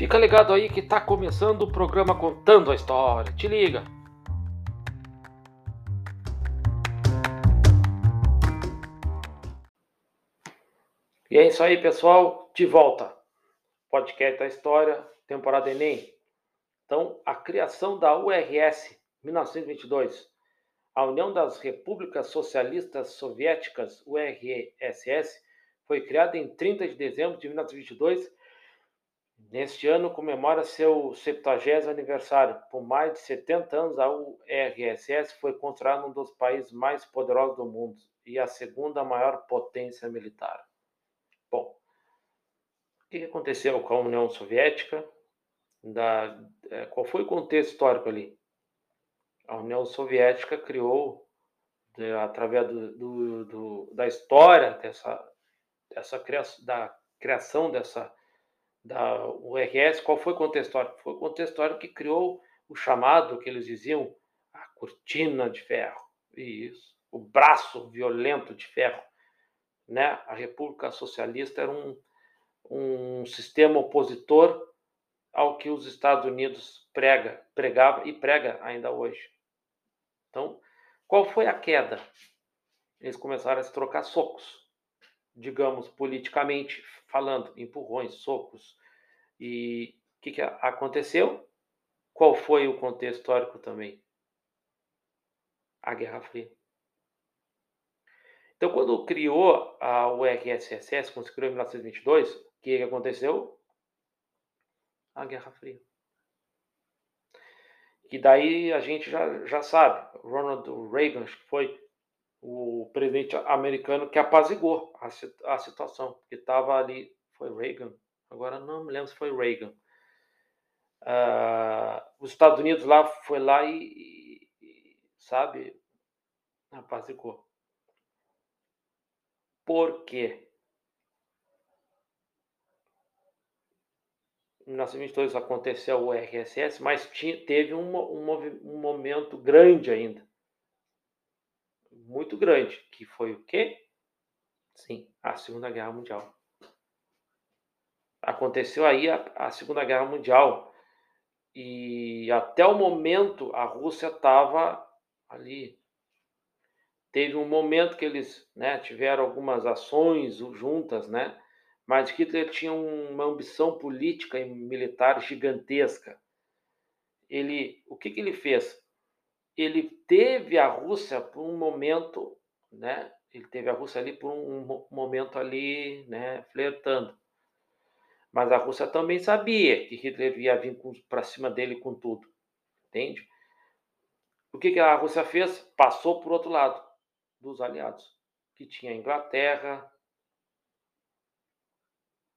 Fica ligado aí que tá começando o programa Contando a História. Te liga! E é isso aí, pessoal. De volta. Podcast da História, temporada Enem. Então, a criação da URS, 1922. A União das Repúblicas Socialistas Soviéticas, URSS, foi criada em 30 de dezembro de 1922 Neste ano comemora seu 70 aniversário. Por mais de 70 anos, a URSS foi considerada um dos países mais poderosos do mundo e a segunda maior potência militar. Bom, o que aconteceu com a União Soviética? Da, é, qual foi o contexto histórico ali? A União Soviética criou, de, através do, do, do, da história dessa, dessa criação, da criação dessa da URS, qual foi o contexto histórico? Foi o contexto histórico que criou o chamado, que eles diziam, a cortina de ferro. Isso, o braço violento de ferro. Né? A República Socialista era um, um sistema opositor ao que os Estados Unidos prega, pregava e prega ainda hoje. Então, qual foi a queda? Eles começaram a se trocar socos digamos, politicamente falando, empurrões, socos. E o que, que aconteceu? Qual foi o contexto histórico também? A Guerra Fria. Então, quando criou a URSS, quando se criou em 1922, o que aconteceu? A Guerra Fria. E daí a gente já, já sabe, Ronald Reagan, que foi o presidente americano que apazigou a, a situação, porque estava ali, foi Reagan, agora não me lembro se foi Reagan. Uh, os Estados Unidos lá foi lá e, e sabe, apazigou. Por quê? Em 1922 aconteceu o RSS, mas tinha, teve um, um, um momento grande ainda muito grande, que foi o quê? Sim, a Segunda Guerra Mundial. Aconteceu aí a, a Segunda Guerra Mundial e até o momento a Rússia estava ali. Teve um momento que eles né, tiveram algumas ações juntas, né? mas Hitler tinha uma ambição política e militar gigantesca. Ele, o que, que ele fez? Ele teve a Rússia por um momento, né? Ele teve a Rússia ali por um momento ali, né, flertando. Mas a Rússia também sabia que Hitler ia vir para cima dele com tudo, entende? O que, que a Rússia fez? Passou por outro lado dos aliados, que tinha Inglaterra,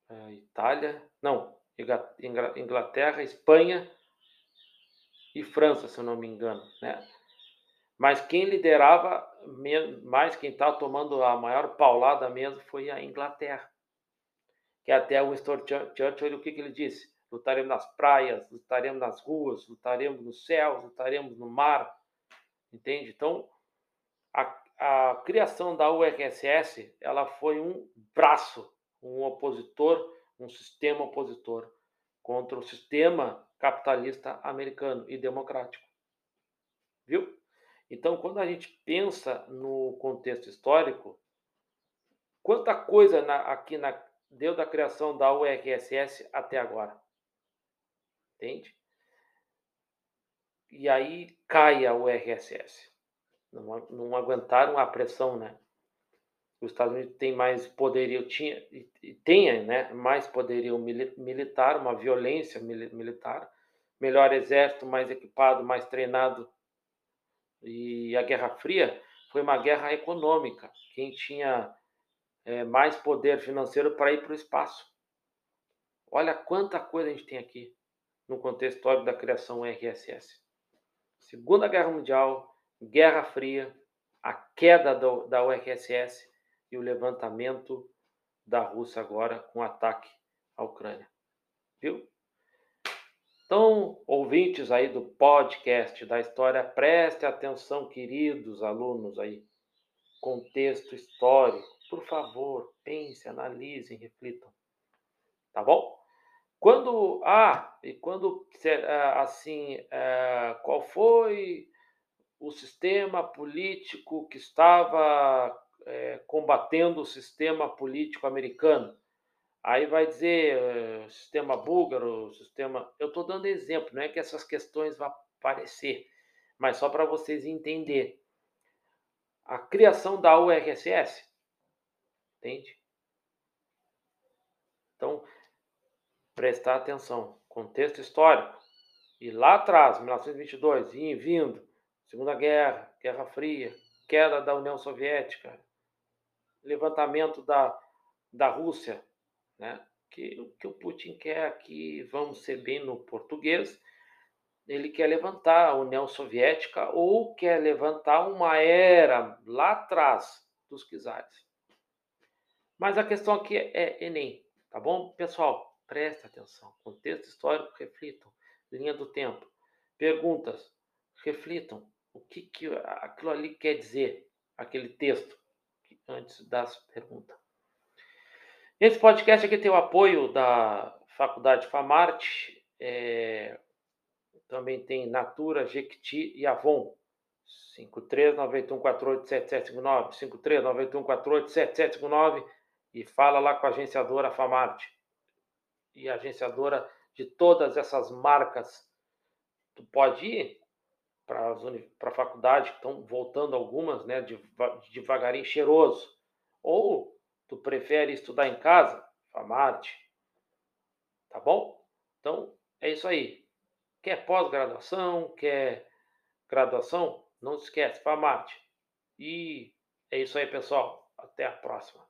eh, Itália, não, Inglaterra, Espanha e França, se eu não me engano, né? Mas quem liderava, mais quem estava tomando a maior paulada mesmo foi a Inglaterra. Que até o Winston Churchill, o que, que ele disse? Lutaremos nas praias, lutaremos nas ruas, lutaremos no céu, lutaremos no mar. Entende? Então, a, a criação da URSS, ela foi um braço, um opositor, um sistema opositor contra o sistema capitalista americano e democrático. Viu? Então, quando a gente pensa no contexto histórico, quanta coisa na, aqui na, deu da criação da URSS até agora? Entende? E aí cai a URSS. Não, não aguentaram a pressão, né? Os Estados Unidos têm mais poderio, tinha, e tem né, mais poderio militar, uma violência militar, melhor exército, mais equipado, mais treinado e a Guerra Fria foi uma guerra econômica. Quem tinha é, mais poder financeiro para ir para o espaço. Olha quanta coisa a gente tem aqui no contexto histórico da criação RSS. Segunda Guerra Mundial, Guerra Fria, a queda do, da URSS e o levantamento da Rússia agora com o ataque à Ucrânia. Viu? Então, ouvintes aí do podcast da história, preste atenção, queridos alunos aí. Contexto histórico, por favor, pense, analisem, reflitam. Tá bom? Quando, ah, e quando, ah, assim, eh, qual foi o sistema político que estava é, combatendo o sistema político americano. Aí vai dizer uh, sistema búlgaro, sistema. Eu estou dando exemplo, não é que essas questões vão aparecer, mas só para vocês entenderem. A criação da URSS, entende? Então, prestar atenção. Contexto histórico. E lá atrás, 1922, e vindo, Segunda Guerra, Guerra Fria, queda da União Soviética, levantamento da, da Rússia, né? que o que o Putin quer aqui, vamos ser bem no português, ele quer levantar a União Soviética ou quer levantar uma era lá atrás dos czares. Mas a questão aqui é Enem, tá bom? Pessoal, preste atenção. Contexto histórico, reflitam. Linha do tempo. Perguntas, reflitam o que, que aquilo ali quer dizer, aquele texto, antes das perguntas. Esse podcast aqui tem o apoio da Faculdade Famarte, é, também tem Natura, Jequiti e Avon. 5391487759, 5391487759 e fala lá com a agenciadora Famarte e a agenciadora de todas essas marcas. Tu pode ir, para a faculdade, estão voltando algumas, né, devagarinho, cheiroso. Ou tu prefere estudar em casa? Famarte. Tá bom? Então, é isso aí. Quer pós-graduação, quer graduação? Não se esquece, Famarte. E é isso aí, pessoal. Até a próxima.